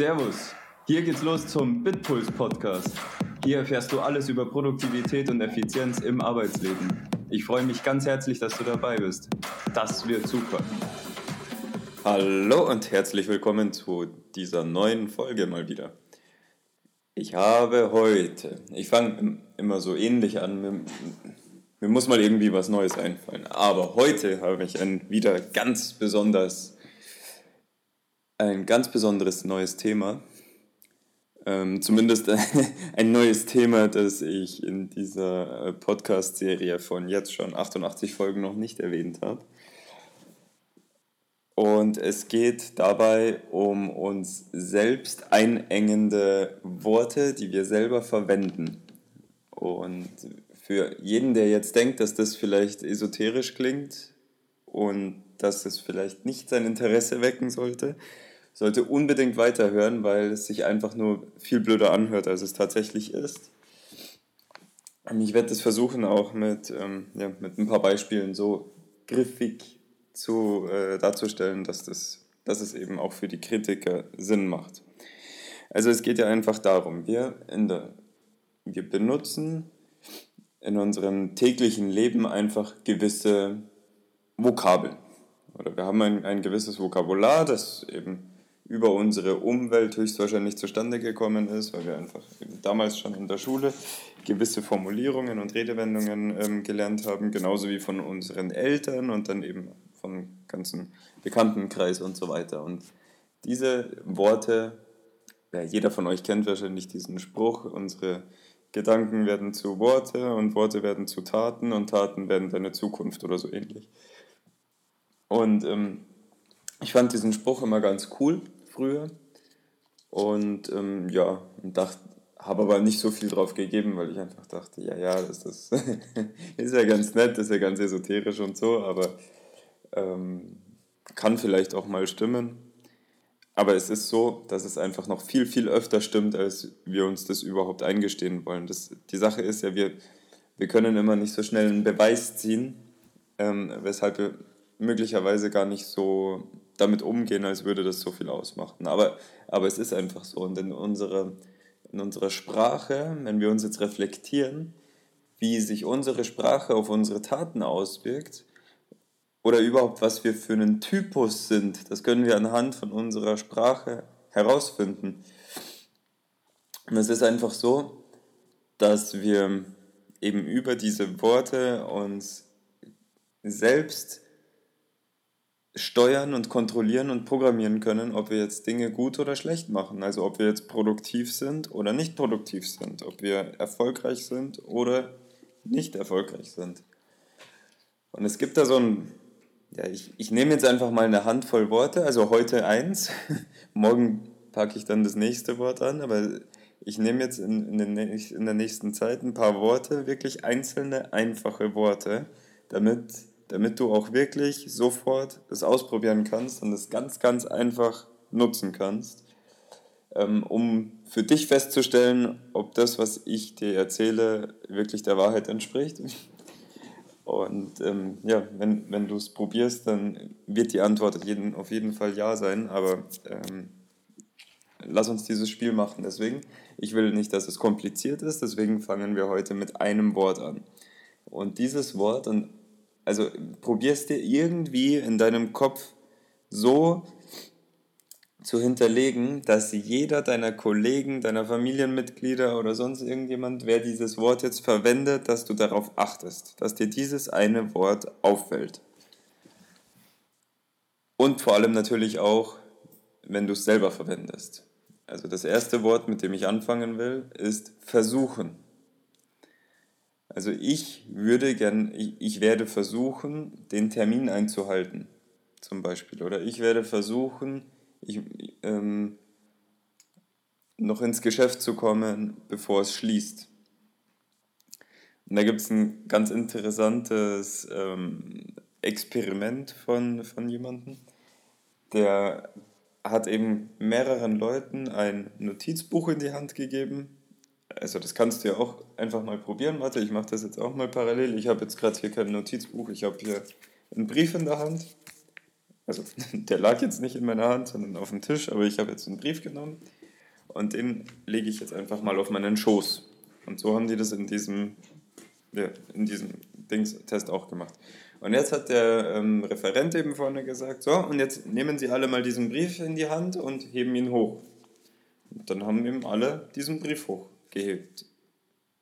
Servus, hier geht's los zum Bitpuls Podcast. Hier erfährst du alles über Produktivität und Effizienz im Arbeitsleben. Ich freue mich ganz herzlich, dass du dabei bist. Das wird super. Hallo und herzlich willkommen zu dieser neuen Folge mal wieder. Ich habe heute, ich fange immer so ähnlich an, mir, mir muss mal irgendwie was Neues einfallen, aber heute habe ich ein wieder ganz besonders ein ganz besonderes neues Thema. Ähm, zumindest ein neues Thema, das ich in dieser äh, Podcast-Serie von jetzt schon 88 Folgen noch nicht erwähnt habe. Und es geht dabei um uns selbst einengende Worte, die wir selber verwenden. Und für jeden, der jetzt denkt, dass das vielleicht esoterisch klingt und dass es vielleicht nicht sein Interesse wecken sollte, sollte unbedingt weiterhören, weil es sich einfach nur viel blöder anhört, als es tatsächlich ist. Ich werde es versuchen, auch mit, ähm, ja, mit ein paar Beispielen so griffig zu, äh, darzustellen, dass, das, dass es eben auch für die Kritiker Sinn macht. Also es geht ja einfach darum, wir, in der, wir benutzen in unserem täglichen Leben einfach gewisse Vokabeln. Oder wir haben ein, ein gewisses Vokabular, das eben über unsere Umwelt höchstwahrscheinlich zustande gekommen ist, weil wir einfach damals schon in der Schule gewisse Formulierungen und Redewendungen ähm, gelernt haben, genauso wie von unseren Eltern und dann eben vom ganzen Bekanntenkreis und so weiter. Und diese Worte, ja, jeder von euch kennt wahrscheinlich diesen Spruch, unsere Gedanken werden zu Worte und Worte werden zu Taten und Taten werden deine Zukunft oder so ähnlich. Und ähm, ich fand diesen Spruch immer ganz cool früher. Und ähm, ja, dachte, habe aber nicht so viel drauf gegeben, weil ich einfach dachte, ja, ja, das ist, ist ja ganz nett, das ist ja ganz esoterisch und so, aber ähm, kann vielleicht auch mal stimmen. Aber es ist so, dass es einfach noch viel, viel öfter stimmt, als wir uns das überhaupt eingestehen wollen. Das, die Sache ist ja, wir, wir können immer nicht so schnell einen Beweis ziehen, ähm, weshalb wir möglicherweise gar nicht so damit umgehen, als würde das so viel ausmachen. Aber, aber es ist einfach so. Und in unserer, in unserer Sprache, wenn wir uns jetzt reflektieren, wie sich unsere Sprache auf unsere Taten auswirkt, oder überhaupt, was wir für einen Typus sind, das können wir anhand von unserer Sprache herausfinden. Und es ist einfach so, dass wir eben über diese Worte uns selbst steuern und kontrollieren und programmieren können, ob wir jetzt Dinge gut oder schlecht machen. Also ob wir jetzt produktiv sind oder nicht produktiv sind, ob wir erfolgreich sind oder nicht erfolgreich sind. Und es gibt da so ein, ja, ich, ich nehme jetzt einfach mal eine Handvoll Worte, also heute eins, morgen packe ich dann das nächste Wort an, aber ich nehme jetzt in, in, den, in der nächsten Zeit ein paar Worte, wirklich einzelne, einfache Worte, damit damit du auch wirklich sofort es ausprobieren kannst und es ganz, ganz einfach nutzen kannst, ähm, um für dich festzustellen, ob das, was ich dir erzähle, wirklich der Wahrheit entspricht. Und ähm, ja, wenn, wenn du es probierst, dann wird die Antwort auf jeden, auf jeden Fall ja sein, aber ähm, lass uns dieses Spiel machen. Deswegen, ich will nicht, dass es kompliziert ist, deswegen fangen wir heute mit einem Wort an. Und dieses Wort, und also probierst dir irgendwie in deinem Kopf so zu hinterlegen, dass jeder deiner Kollegen, deiner Familienmitglieder oder sonst irgendjemand, wer dieses Wort jetzt verwendet, dass du darauf achtest, dass dir dieses eine Wort auffällt. Und vor allem natürlich auch, wenn du es selber verwendest. Also das erste Wort, mit dem ich anfangen will, ist versuchen. Also ich würde gern, ich, ich werde versuchen, den Termin einzuhalten, zum Beispiel. Oder ich werde versuchen, ich, ähm, noch ins Geschäft zu kommen, bevor es schließt. Und da gibt es ein ganz interessantes ähm, Experiment von, von jemandem, der hat eben mehreren Leuten ein Notizbuch in die Hand gegeben also das kannst du ja auch einfach mal probieren. Warte, ich mache das jetzt auch mal parallel. Ich habe jetzt gerade hier kein Notizbuch, ich habe hier einen Brief in der Hand. also der lag jetzt nicht in meiner Hand, sondern auf dem Tisch, aber ich habe jetzt einen Brief genommen und den lege ich jetzt einfach mal auf meinen Schoß. Und so haben die das in diesem, ja, in diesem Dings-Test auch gemacht. Und jetzt hat der ähm, Referent eben vorne gesagt, so, und jetzt nehmen Sie alle mal diesen Brief in die Hand und heben ihn hoch. Und dann haben eben alle diesen Brief hochgehebt,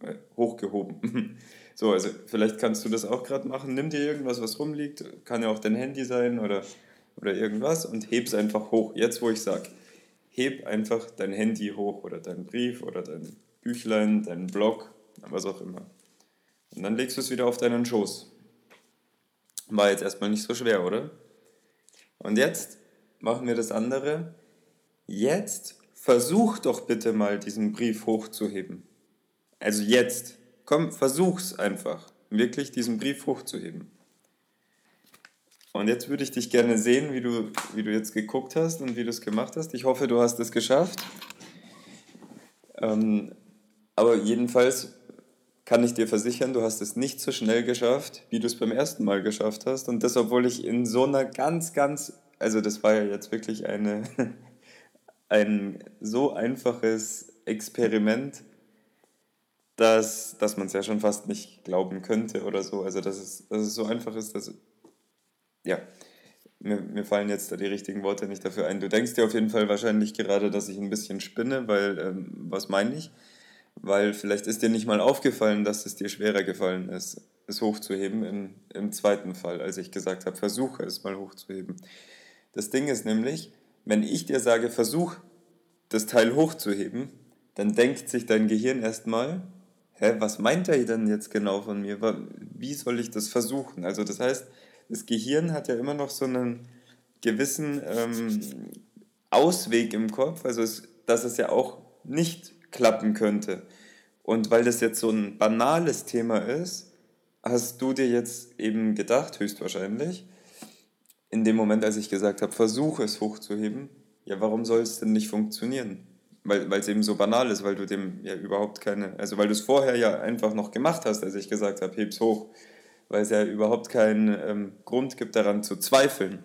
äh, hochgehoben. so, also vielleicht kannst du das auch gerade machen. Nimm dir irgendwas, was rumliegt, kann ja auch dein Handy sein oder, oder irgendwas und heb's einfach hoch. Jetzt, wo ich sage, heb einfach dein Handy hoch oder dein Brief oder dein Büchlein, dein Blog, was auch immer. Und dann legst du es wieder auf deinen Schoß. War jetzt erstmal nicht so schwer, oder? Und jetzt machen wir das andere. Jetzt versuch doch bitte mal diesen Brief hochzuheben. Also jetzt. Komm, versuch's einfach. Wirklich diesen Brief hochzuheben. Und jetzt würde ich dich gerne sehen, wie du, wie du jetzt geguckt hast und wie du es gemacht hast. Ich hoffe, du hast es geschafft. Ähm, aber jedenfalls kann ich dir versichern, du hast es nicht so schnell geschafft, wie du es beim ersten Mal geschafft hast. Und das, obwohl ich in so einer ganz, ganz, also das war ja jetzt wirklich eine, ein so einfaches Experiment, dass, dass man es ja schon fast nicht glauben könnte oder so. Also, dass es, dass es so einfach ist, dass, ja, mir, mir fallen jetzt da die richtigen Worte nicht dafür ein. Du denkst dir auf jeden Fall wahrscheinlich gerade, dass ich ein bisschen spinne, weil, ähm, was meine ich? Weil vielleicht ist dir nicht mal aufgefallen, dass es dir schwerer gefallen ist, es hochzuheben im, im zweiten Fall, als ich gesagt habe, versuche es mal hochzuheben. Das Ding ist nämlich, wenn ich dir sage, versuch das Teil hochzuheben, dann denkt sich dein Gehirn erstmal, hä, was meint er denn jetzt genau von mir? Wie soll ich das versuchen? Also das heißt, das Gehirn hat ja immer noch so einen gewissen ähm, Ausweg im Kopf, also es, dass es ja auch nicht klappen könnte. Und weil das jetzt so ein banales Thema ist, hast du dir jetzt eben gedacht, höchstwahrscheinlich, in dem Moment, als ich gesagt habe, versuche es hochzuheben, ja, warum soll es denn nicht funktionieren? Weil es eben so banal ist, weil du dem ja überhaupt keine, also weil du es vorher ja einfach noch gemacht hast, als ich gesagt habe, heb's hoch, weil es ja überhaupt keinen ähm, Grund gibt daran zu zweifeln.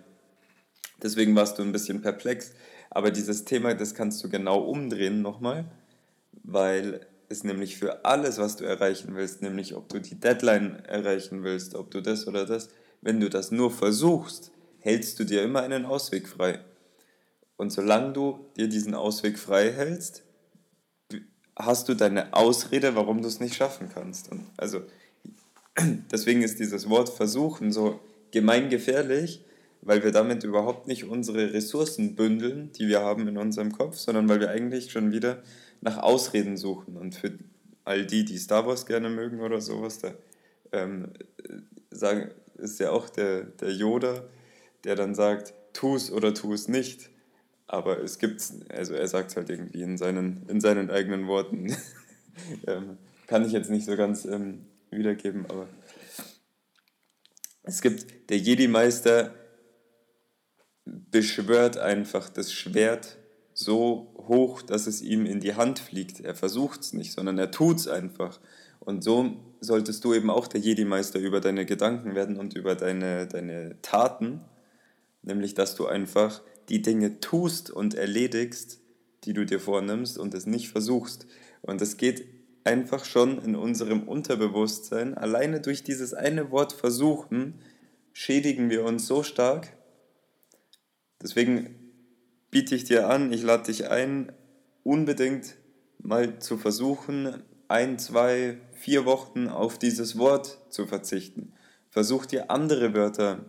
Deswegen warst du ein bisschen perplex. Aber dieses Thema, das kannst du genau umdrehen nochmal weil es nämlich für alles, was du erreichen willst, nämlich ob du die Deadline erreichen willst, ob du das oder das, wenn du das nur versuchst, hältst du dir immer einen Ausweg frei. Und solange du dir diesen Ausweg frei hältst, hast du deine Ausrede, warum du es nicht schaffen kannst. Und also deswegen ist dieses Wort versuchen so gemeingefährlich, weil wir damit überhaupt nicht unsere Ressourcen bündeln, die wir haben in unserem Kopf, sondern weil wir eigentlich schon wieder nach Ausreden suchen. Und für all die, die Star Wars gerne mögen oder sowas, da ähm, sagen, ist ja auch der, der Yoda, der dann sagt, tu es oder tu es nicht. Aber es gibt, also er sagt es halt irgendwie in seinen, in seinen eigenen Worten. ähm, kann ich jetzt nicht so ganz ähm, wiedergeben, aber es gibt, der Jedi-Meister beschwört einfach das Schwert so hoch, dass es ihm in die Hand fliegt. Er versucht es nicht, sondern er tut es einfach. Und so solltest du eben auch der Jedi-Meister über deine Gedanken werden und über deine, deine Taten, nämlich dass du einfach die Dinge tust und erledigst, die du dir vornimmst und es nicht versuchst. Und es geht einfach schon in unserem Unterbewusstsein, alleine durch dieses eine Wort versuchen, schädigen wir uns so stark. Deswegen biete ich dir an, ich lade dich ein, unbedingt mal zu versuchen, ein, zwei, vier Wochen auf dieses Wort zu verzichten. Versuch dir andere Wörter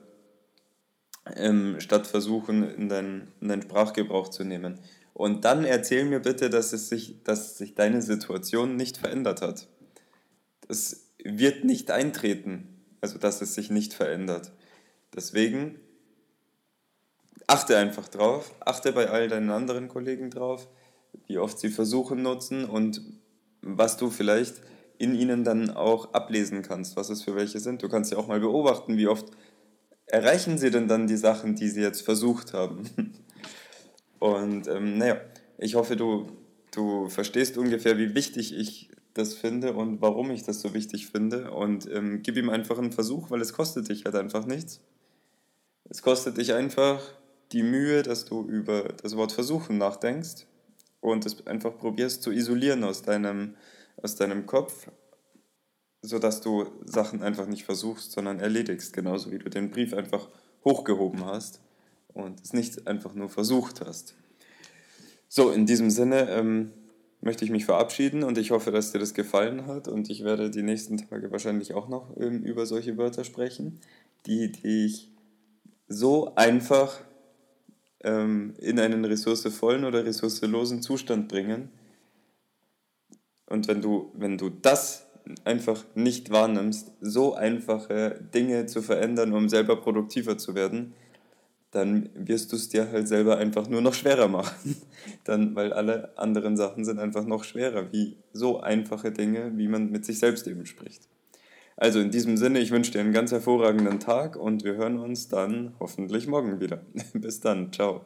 ähm, statt versuchen in deinen, in deinen Sprachgebrauch zu nehmen. Und dann erzähl mir bitte, dass, es sich, dass sich deine Situation nicht verändert hat. Das wird nicht eintreten, also dass es sich nicht verändert. Deswegen achte einfach drauf, achte bei all deinen anderen Kollegen drauf, wie oft sie Versuche nutzen und was du vielleicht in ihnen dann auch ablesen kannst, was es für welche sind. Du kannst ja auch mal beobachten, wie oft erreichen sie denn dann die Sachen, die sie jetzt versucht haben. Und ähm, naja, ich hoffe, du, du verstehst ungefähr, wie wichtig ich das finde und warum ich das so wichtig finde. Und ähm, gib ihm einfach einen Versuch, weil es kostet dich halt einfach nichts. Es kostet dich einfach die Mühe, dass du über das Wort versuchen nachdenkst und es einfach probierst zu isolieren aus deinem, aus deinem Kopf, sodass du Sachen einfach nicht versuchst, sondern erledigst, genauso wie du den Brief einfach hochgehoben hast und es nicht einfach nur versucht hast. So, in diesem Sinne ähm, möchte ich mich verabschieden und ich hoffe, dass dir das gefallen hat und ich werde die nächsten Tage wahrscheinlich auch noch ähm, über solche Wörter sprechen, die dich so einfach ähm, in einen ressourcevollen oder ressourcelosen Zustand bringen. Und wenn du, wenn du das einfach nicht wahrnimmst, so einfache Dinge zu verändern, um selber produktiver zu werden, dann wirst du es dir halt selber einfach nur noch schwerer machen. dann, weil alle anderen Sachen sind einfach noch schwerer, wie so einfache Dinge, wie man mit sich selbst eben spricht. Also in diesem Sinne, ich wünsche dir einen ganz hervorragenden Tag und wir hören uns dann hoffentlich morgen wieder. Bis dann, ciao.